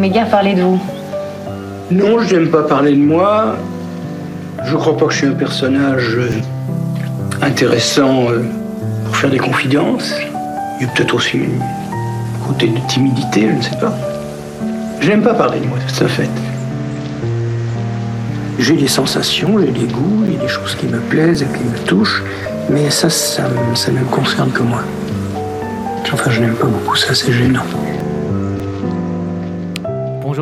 aimez bien parler de vous Non, je n'aime pas parler de moi. Je crois pas que je suis un personnage euh, intéressant euh, pour faire des confidences. Il y a peut-être aussi un côté de timidité, je ne sais pas. J'aime pas parler de moi, c'est un fait. J'ai des sensations, j'ai des goûts, a des choses qui me plaisent et qui me touchent, mais ça, ça ne me concerne que moi. Enfin, je n'aime pas beaucoup ça, c'est gênant.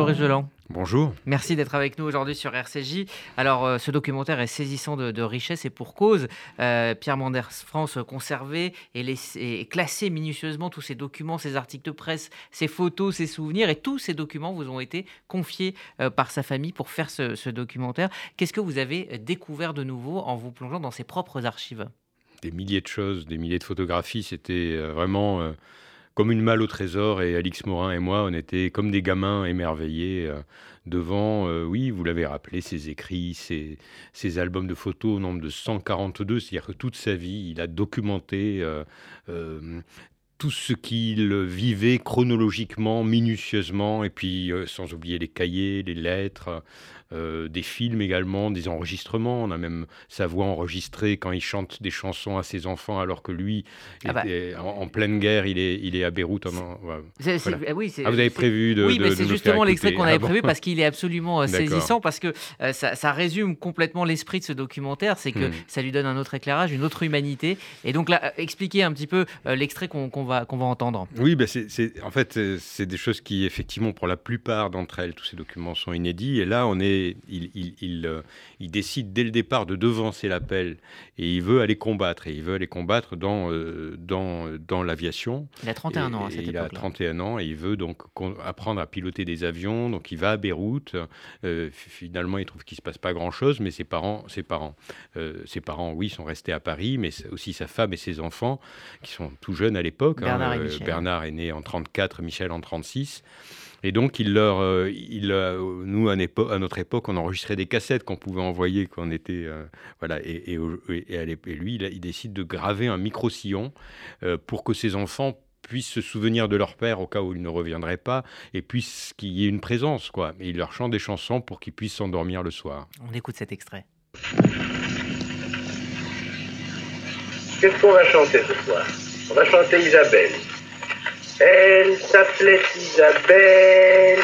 Bonjour. Bonjour. Merci d'être avec nous aujourd'hui sur RCJ. Alors, euh, ce documentaire est saisissant de, de richesse et pour cause. Euh, Pierre Manders France conservé et, laissé- et classé minutieusement tous ces documents, ces articles de presse, ces photos, ces souvenirs et tous ces documents vous ont été confiés euh, par sa famille pour faire ce, ce documentaire. Qu'est-ce que vous avez découvert de nouveau en vous plongeant dans ses propres archives? Des milliers de choses, des milliers de photographies. C'était vraiment comme une malle au trésor. Et Alix Morin et moi, on était comme des gamins émerveillés euh, devant, euh, oui, vous l'avez rappelé, ses écrits, ses, albums de photos au nombre de 142. C'est-à-dire que toute sa vie, il a documenté. euh, tout ce qu'il vivait chronologiquement, minutieusement, et puis sans oublier les cahiers, les lettres, euh, des films également, des enregistrements. On a même sa voix enregistrée quand il chante des chansons à ses enfants, alors que lui, Ah bah. en, en pleine guerre, il est, il est à Beyrouth. Voilà. ah oui, Ah, vous avez prévu de. Oui, de- mais c'est justement l'extrait qu'on avait Ah bon prévu parce qu'il est absolument euh, saisissant, parce que euh, ça, ça résume complètement l'esprit de ce documentaire, c'est que Hmm. ça lui donne un autre éclairage, une autre humanité. Et donc là, expliquez un petit peu euh, l'extrait qu'on va, qu'on va entendre. Oui, ben c'est, en fait, c'est des choses qui, effectivement, pour la plupart d'entre elles, tous ces documents sont inédits. Et là, on est, il, il, il, euh, il décide dès le départ de devancer l'appel et il veut aller combattre. Et il veut aller combattre dans, euh, dans, dans l'aviation. Il a 31 Et- ans à et cette il a époque-là. 31 ans et il veut donc apprendre à piloter des avions. Donc il va à Beyrouth. Euh, finalement, il trouve qu'il se passe pas grand-chose, mais ses parents, ses parents, euh, ses parents, oui, sont restés à Paris, mais aussi sa femme et ses enfants qui sont tout jeunes à l'époque. hein. Bernard. Bernard est né en 34, Michel en 36. Et donc, il leur, euh, il, euh, nous, à, notre époque, on enregistrait des cassettes qu'on pouvait envoyer quand on était. euh, voilà, et, lui, il, décide de graver un micro-sillon euh, pour que ses enfants puissent se souvenir de leur père au cas où il ne reviendrait pas et puissent qu'il y ait une présence, quoi. Et il leur chante des chansons pour qu'ils puissent s'endormir le soir. On écoute cet extrait. Qu'est-ce qu'on va chanter ce soir? On va chanter Isabelle. Elle s'appelait Isabelle,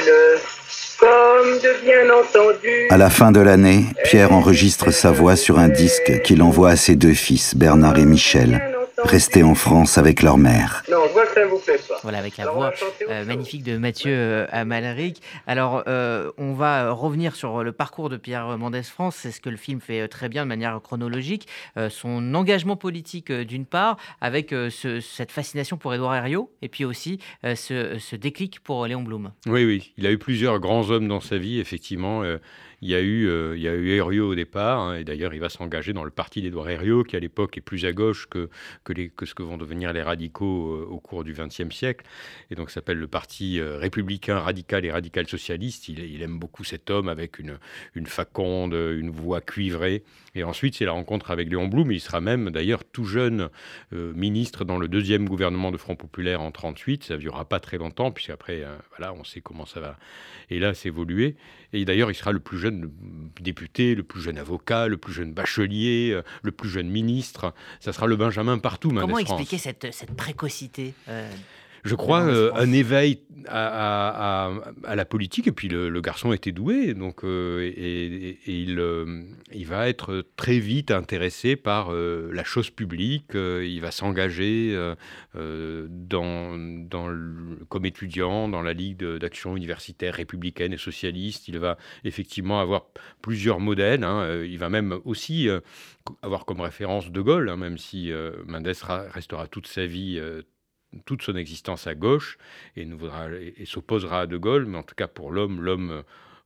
comme de bien entendu. À la fin de l'année, Pierre enregistre sa voix sur un disque qu'il envoie à ses deux fils, Bernard et Michel, restés en France avec leur mère. Non, je vois que ça ne vous plaît pas. Voilà, avec la Alors, on voix euh, magnifique de Mathieu euh, Amalric. Alors, euh, on va revenir sur le parcours de Pierre Mendès France. C'est ce que le film fait très bien de manière chronologique. Euh, son engagement politique, euh, d'une part, avec euh, ce- cette fascination pour Édouard Herriot, et puis aussi euh, ce, ce déclic pour Léon Blum. Oui, oui, il a eu plusieurs grands hommes dans sa vie, effectivement. Il y a eu, euh, il y a eu Herriot au départ, hein, et d'ailleurs il va s'engager dans le parti d'Édouard Herriot, qui à l'époque est plus à gauche que, que, ce que vont devenir les radicaux euh, au cours du XXe siècle, et donc s'appelle le parti euh, républicain radical et radical socialiste. Il, aime beaucoup cet homme avec une, une faconde, une voix cuivrée. Et ensuite, c'est la rencontre avec Léon Blum. Il sera même d'ailleurs tout jeune euh, ministre dans le deuxième gouvernement de Front Populaire en 38. Ça ne durera pas très longtemps, puisqu'après, voilà, on sait comment ça va. Et là. Et d'ailleurs, il sera le plus jeune député, le plus jeune avocat, le plus jeune bachelier, euh, le plus jeune ministre. Ça sera le Benjamin partout, Comment expliquer cette, cette précocité euh, Je crois Mendès euh, un éveil à, à- à- à la politique. Et puis le, le garçon était doué, donc euh, et, et- et il, euh, il va être très vite intéressé par la chose publique. il va s'engager dans, dans le- comme étudiant dans la Ligue de- d'action universitaire républicaine et socialiste. Il va effectivement avoir plusieurs modèles. hein. Il va même aussi avoir comme référence De Gaulle, hein, même si Mendes ra- restera toute sa vie toute son existence à gauche et, s'opposera à De Gaulle, mais en tout cas pour l'homme, l'homme,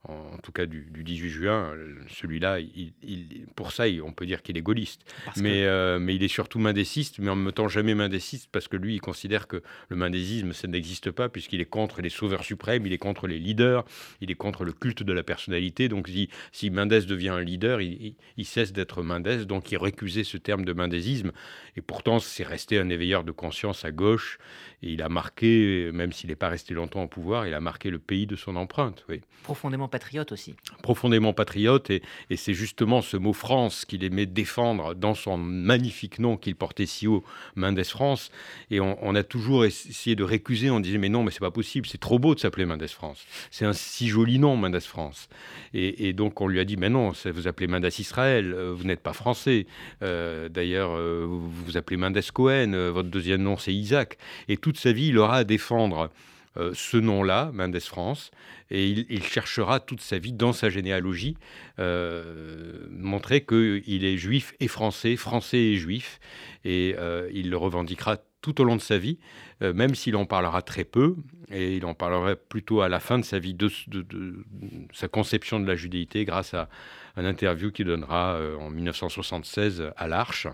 en, tout cas du, du 18 juin, euh, celui-là, il- il- pour ça, on peut dire qu'il est gaulliste. parce que- Mais, euh, mais il est surtout mendéciste, mais en même temps jamais mendéciste, parce que lui, il considère que le mendésisme, ça n'existe pas, puisqu'il est contre les sauveurs suprêmes, il est contre les leaders, il est contre le culte de la personnalité. Donc si, si Mendès devient un leader, il, il- il cesse d'être Mendès, donc il récusait ce terme de mendésisme. Et pourtant, c'est resté un éveilleur de conscience à gauche. Et il a marqué, même s'il n'est pas resté longtemps au pouvoir, il a marqué le pays de son empreinte. Oui. Profondément patriote aussi. Profondément patriote, et, c'est justement ce mot France qu'il aimait défendre dans son magnifique nom qu'il portait si haut, Mendes France. Et on, a toujours essayé de récuser, on disait mais non, mais c'est pas possible, c'est trop beau de s'appeler Mendes France. C'est un si joli nom, Mendes France. Et, donc on lui a dit mais non, vous appelez Mendes Israël, euh, vous n'êtes pas français. Euh, d'ailleurs, euh, vous vous appelez Mendes Cohen, votre deuxième nom c'est Isaac. Et toute sa vie, il aura à défendre euh, ce nom-là, Mendes France, et il, cherchera toute sa vie dans sa généalogie euh, montrer qu'il est juif et français, français et juif, et euh, il le revendiquera tout au long de sa vie, même s'il en parlera très peu, et il en parlera plutôt à la fin de sa vie, de, de sa conception de la judéité, grâce à un interview qu'il donnera en 1976 à l'Arche.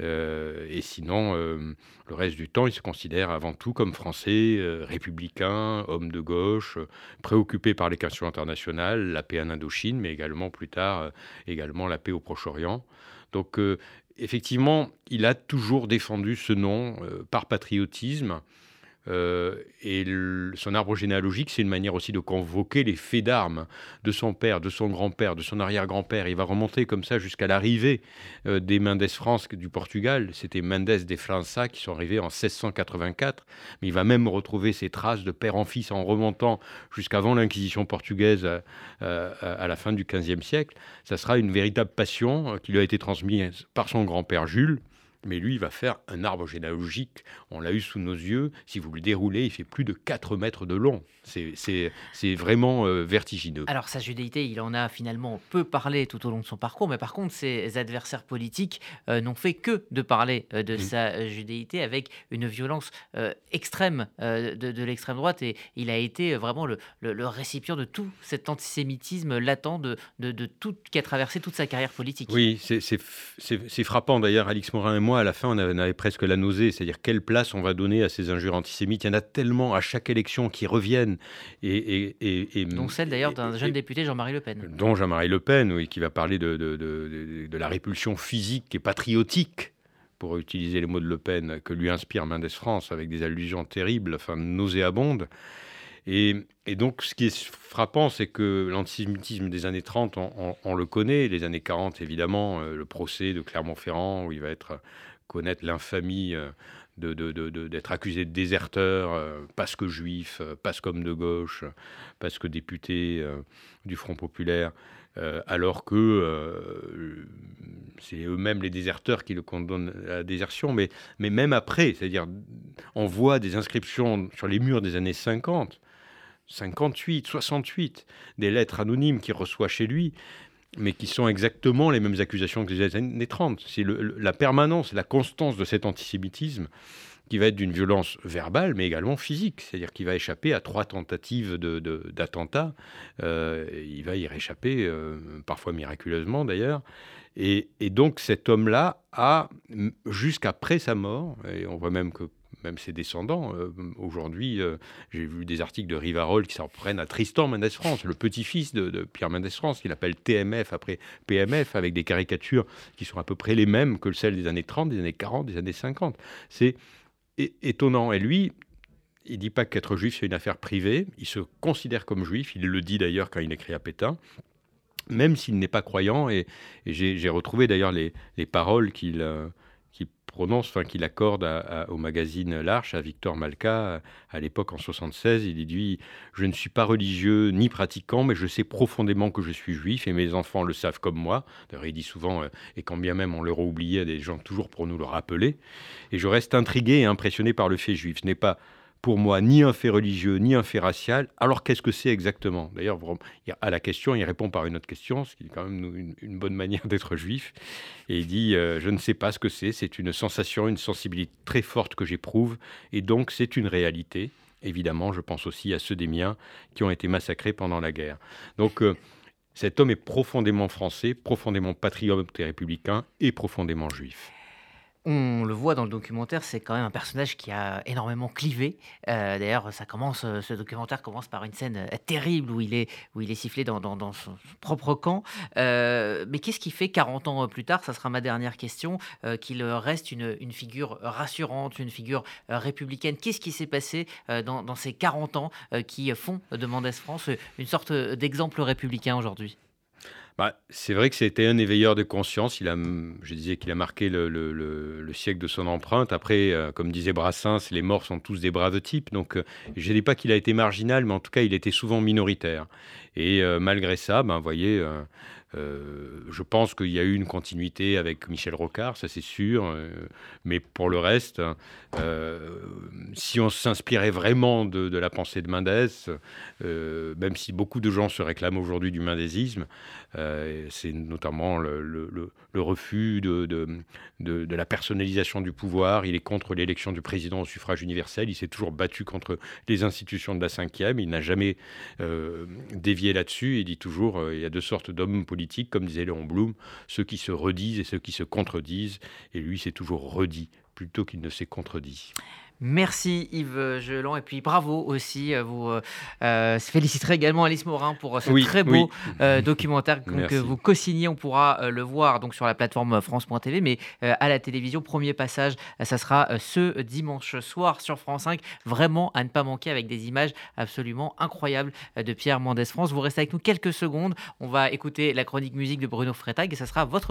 Euh, et sinon, euh, le reste du temps, il se considère avant tout comme français, euh, républicain, homme de gauche, préoccupé par les questions internationales, la paix en Indochine, mais également plus tard, également la paix au Proche-Orient. Donc, effectivement, il a toujours défendu ce nom par patriotisme euh, et son arbre généalogique, c'est une manière aussi de convoquer les faits d'armes de son père, de son grand-père, de son arrière-grand-père. Il va remonter comme ça jusqu'à l'arrivée euh, des Mendes France du Portugal. C'était Mendes des França qui sont arrivés en 1684. Mais il va même retrouver ses traces de père en fils en remontant jusqu'avant l'Inquisition portugaise euh, à la fin du XVe siècle. Ça sera une véritable passion qui lui a été transmise par son grand-père Jules mais lui, il va faire un arbre généalogique. On l'a eu sous nos yeux. Si vous le déroulez, il fait plus de 4 mètres de long. C'est vraiment euh, vertigineux. Alors, sa judéité, il en a finalement peu parlé tout au long de son parcours, mais par contre, ses adversaires politiques euh, n'ont fait que de parler euh, de mmh. sa judéité avec une violence extrême de, l'extrême droite. Et il a été vraiment le, récipient de tout cet antisémitisme latent de, de, tout, qui a traversé toute sa carrière politique. Oui, c'est frappant d'ailleurs, Alix Morin et moi à la fin, on avait, presque la nausée, c'est-à-dire quelle place on va donner à ces injures antisémites? Il y en a tellement à chaque élection qui reviennent. Et, et, dont celle d'ailleurs d'un jeune député, Jean-Marie Le Pen. Dont Jean-Marie Le Pen, oui, qui va parler de, de, de, la répulsion physique et patriotique pour utiliser les mots de Le Pen, que lui inspire Mendes France, avec des allusions terribles, enfin nauséabondes. Et, donc, ce qui est frappant, c'est que l'antisémitisme des années 30, on, le connaît. Les années 40, évidemment, euh, le procès de Clermont-Ferrand, où il va être connaître l'infamie euh, d'être de, de, accusé de déserteur, euh, parce que juif, parce qu'homme de gauche, parce que député du Front populaire, alors que c'est eux-mêmes les déserteurs qui le condamnent à la désertion. Mais, mais même après, c'est-à-dire, on voit des inscriptions sur les murs des années 50 58, 68, des lettres anonymes qu'il reçoit chez lui, mais qui sont exactement les mêmes accusations que les années 30. C'est la permanence, la constance de cet antisémitisme qui va être d'une violence verbale, mais également physique. C'est-à-dire qu'il va échapper à trois tentatives d'attentat. De, euh, il va y réchapper, euh, parfois miraculeusement d'ailleurs. Et, et, donc cet homme-là a, jusqu'après sa mort, et on voit même que même ses descendants. Euh, aujourd'hui, euh, j'ai vu des articles de Rivarol qui s'en prennent à Tristan Mendes France, le petit-fils de, Pierre Mendes France, qu'il appelle TMF après PMF, avec des caricatures qui sont à peu près les mêmes que celles des années 30, des années 40, des années 50. C'est étonnant. Et lui, il dit pas qu'être juif, c'est une affaire privée. Il se considère comme juif. Il le dit d'ailleurs quand il écrit à Pétain même s'il n'est pas croyant. Et, j'ai retrouvé d'ailleurs les, paroles qu'il euh, prononce, enfin qu'il accorde au magazine L'Arche, à Victor Malka, à l'époque en 76. Il dit Je ne suis pas religieux ni pratiquant, mais je sais profondément que je suis juif et mes enfants le savent comme moi. D'ailleurs, il dit souvent, euh, et quand bien même on leur oublié, des gens toujours pour nous le rappeler. Et je reste intrigué et impressionné par le fait juif. Ce n'est pas pour moi ni un fait religieux, ni un fait racial. Alors qu'est-ce que c'est exactement? D'ailleurs, à la question, il répond par une autre question, ce qui est quand même une, bonne manière d'être juif. Et il dit, euh, je ne sais pas ce que c'est, c'est une sensation, une sensibilité très forte que j'éprouve, et donc c'est une réalité. Évidemment, je pense aussi à ceux des miens qui ont été massacrés pendant la guerre. Donc, euh, cet homme est profondément français, profondément patriote et républicain, et profondément juif. On le voit dans le documentaire, c'est quand même un personnage qui a énormément clivé. Euh, d'ailleurs, ça commence, euh, ce documentaire commence par une scène euh, terrible où il est, où il est sifflé dans, dans- son propre camp. mais qu'est-ce qui fait 40 ans plus tard, ça sera ma dernière question, qu'il reste une, une figure rassurante, une figure républicaine Qu'est-ce qui s'est passé dans, dans ces 40 ans qui font de Mendès France une sorte d'exemple républicain aujourd'hui? Bah, c'est vrai que c'était un éveilleur de conscience. Il a, je disais qu'il a marqué le, siècle de son empreinte. Après, euh, comme disait Brassens, les morts sont tous des braves types. Donc, euh, je ne dis pas qu'il a été marginal, mais en tout cas, il était souvent minoritaire. Et euh, malgré ça, ben, vous voyez, euh, je pense qu'il y a eu une continuité avec Michel Rocard, ça c'est sûr. Euh, mais pour le reste, euh, si on s'inspirait vraiment de, la pensée de Mendès, même si beaucoup de gens se réclament aujourd'hui du mendésisme, c'est notamment le, refus de, de, la personnalisation du pouvoir. Il est contre l'élection du président au suffrage universel. Il s'est toujours battu contre les institutions de la cinquième. Il n'a jamais dévié là-dessus. Il dit toujours il y a deux sortes d'hommes politiques comme disait Léon Blum, ceux qui se redisent et ceux qui se contredisent. Et lui, c'est toujours redit plutôt qu'il ne s'est contredit. Merci Yves Geland et puis bravo aussi. Euh, vous euh, euh, féliciterez également Alice Morin pour ce très beau documentaire que vous co-signez. On pourra le voir donc sur la plateforme France.tv, mais à la télévision, premier passage, ça sera ce dimanche soir sur France 5. Vraiment à ne pas manquer avec des images absolument incroyables de Pierre Mendès France. Vous restez avec nous quelques secondes. On va écouter la chronique musique de Bruno Freitag et ça sera votre